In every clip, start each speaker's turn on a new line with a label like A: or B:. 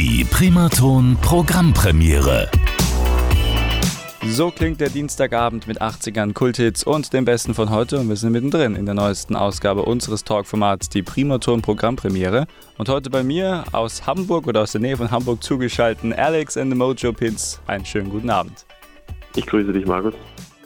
A: Die Primaton Programmpremiere.
B: So klingt der Dienstagabend mit 80ern Kulthits und dem Besten von heute und wir sind mittendrin in der neuesten Ausgabe unseres Talkformats, die Primaton Programmpremiere. Und heute bei mir aus Hamburg oder aus der Nähe von Hamburg zugeschaltet Alex and the Mojo Pins. Einen schönen guten Abend.
C: Ich grüße dich, Markus.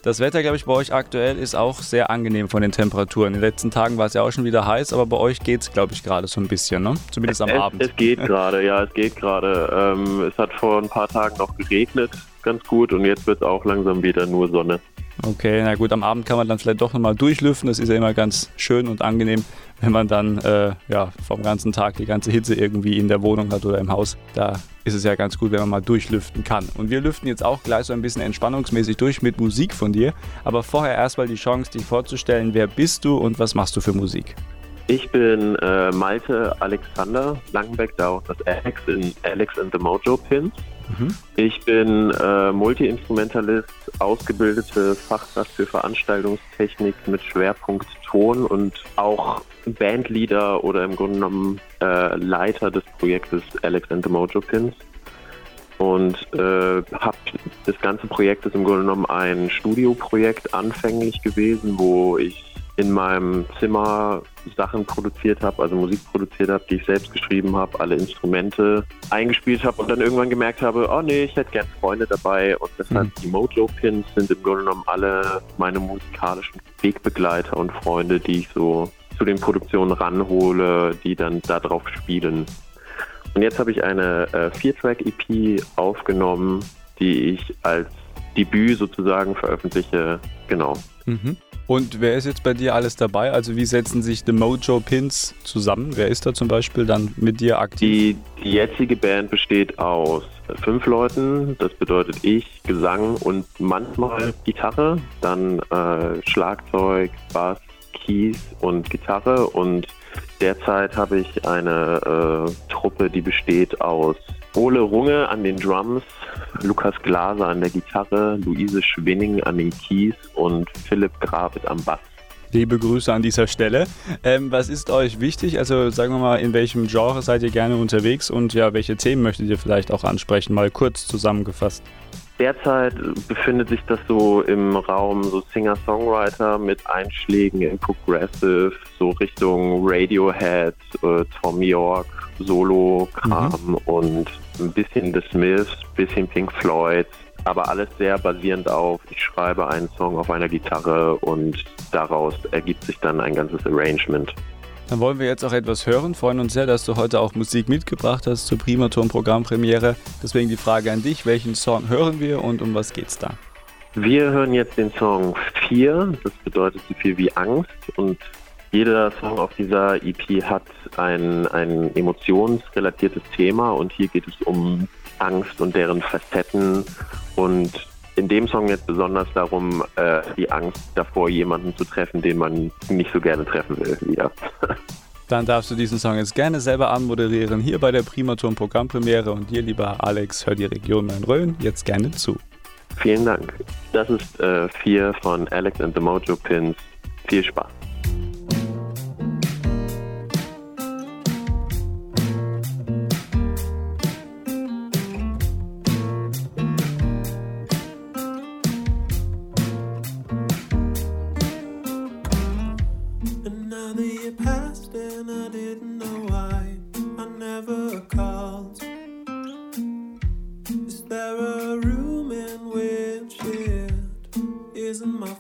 B: Das Wetter, glaube ich, bei euch aktuell ist auch sehr angenehm von den Temperaturen. In den letzten Tagen war es ja auch schon wieder heiß, aber bei euch geht es, glaube ich, gerade so ein bisschen, ne? Zumindest am
C: es,
B: Abend.
C: Es geht gerade, ja, es geht gerade. Ähm, es hat vor ein paar Tagen noch geregnet, ganz gut, und jetzt wird es auch langsam wieder nur Sonne.
B: Okay, na gut, am Abend kann man dann vielleicht doch nochmal durchlüften. Das ist ja immer ganz schön und angenehm, wenn man dann äh, ja, vom ganzen Tag die ganze Hitze irgendwie in der Wohnung hat oder im Haus. Da ist es ja ganz gut, wenn man mal durchlüften kann. Und wir lüften jetzt auch gleich so ein bisschen entspannungsmäßig durch mit Musik von dir. Aber vorher erstmal die Chance, dich vorzustellen. Wer bist du und was machst du für Musik?
C: Ich bin äh, Malte Alexander Langenbeck, da auch das Alex in Alex and the Mojo Pins. Mhm. Ich bin äh, Multi-Instrumentalist, ausgebildete Fachkraft für Veranstaltungstechnik mit Schwerpunkt Ton und auch Bandleader oder im Grunde genommen äh, Leiter des Projektes Alex and the Mojo Pins. Und äh, hab, das ganze Projekt ist im Grunde genommen ein Studioprojekt anfänglich gewesen, wo ich in meinem Zimmer Sachen produziert habe, also Musik produziert habe, die ich selbst geschrieben habe, alle Instrumente eingespielt habe und dann irgendwann gemerkt habe, oh nee, ich hätte gern Freunde dabei und deshalb mhm. die Mojo-Pins sind im Grunde genommen alle meine musikalischen Wegbegleiter und Freunde, die ich so zu den Produktionen ranhole, die dann darauf spielen. Und jetzt habe ich eine äh, Vier-Track-EP aufgenommen, die ich als Debüt sozusagen veröffentliche. Genau.
B: Mhm. Und wer ist jetzt bei dir alles dabei? Also wie setzen sich The Mojo Pins zusammen? Wer ist da zum Beispiel dann mit dir aktiv?
C: Die, die jetzige Band besteht aus fünf Leuten. Das bedeutet ich, Gesang und manchmal Gitarre, dann äh, Schlagzeug, Bass, Keys und Gitarre. Und derzeit habe ich eine äh, Truppe, die besteht aus Ole Runge an den Drums, Lukas Glaser an der Gitarre, Luise Schwinning an den Keys und Philipp Grabit am Bass.
B: Liebe Grüße an dieser Stelle. Ähm, was ist euch wichtig? Also sagen wir mal, in welchem Genre seid ihr gerne unterwegs und ja, welche Themen möchtet ihr vielleicht auch ansprechen? Mal kurz zusammengefasst.
C: Derzeit befindet sich das so im Raum so Singer-Songwriter mit Einschlägen in Progressive, so Richtung Radiohead, äh, Tom York, Solo-Kram mhm. und ein bisschen The Smiths, bisschen Pink Floyd, aber alles sehr basierend auf, ich schreibe einen Song auf einer Gitarre und daraus ergibt sich dann ein ganzes Arrangement.
B: Dann wollen wir jetzt auch etwas hören. Freuen uns sehr, dass du heute auch Musik mitgebracht hast zur Primaton Programmpremiere. Deswegen die Frage an dich, welchen Song hören wir und um was geht's da?
C: Wir hören jetzt den Song 4, das bedeutet so viel wie Angst und jeder Song auf dieser EP hat ein, ein emotionsrelatiertes Thema und hier geht es um Angst und deren Facetten und in dem Song jetzt besonders darum, äh, die Angst davor, jemanden zu treffen, den man nicht so gerne treffen will. Wieder.
B: Dann darfst du diesen Song jetzt gerne selber anmoderieren, hier bei der Primaton Programmpremiere. Und dir, lieber Alex, hör die Region Main-Rhön jetzt gerne zu.
C: Vielen Dank. Das ist äh, vier von Alex and the Mojo Pins. Viel Spaß. Another year passed and I didn't know why I never called. Is
D: there a room in which it isn't my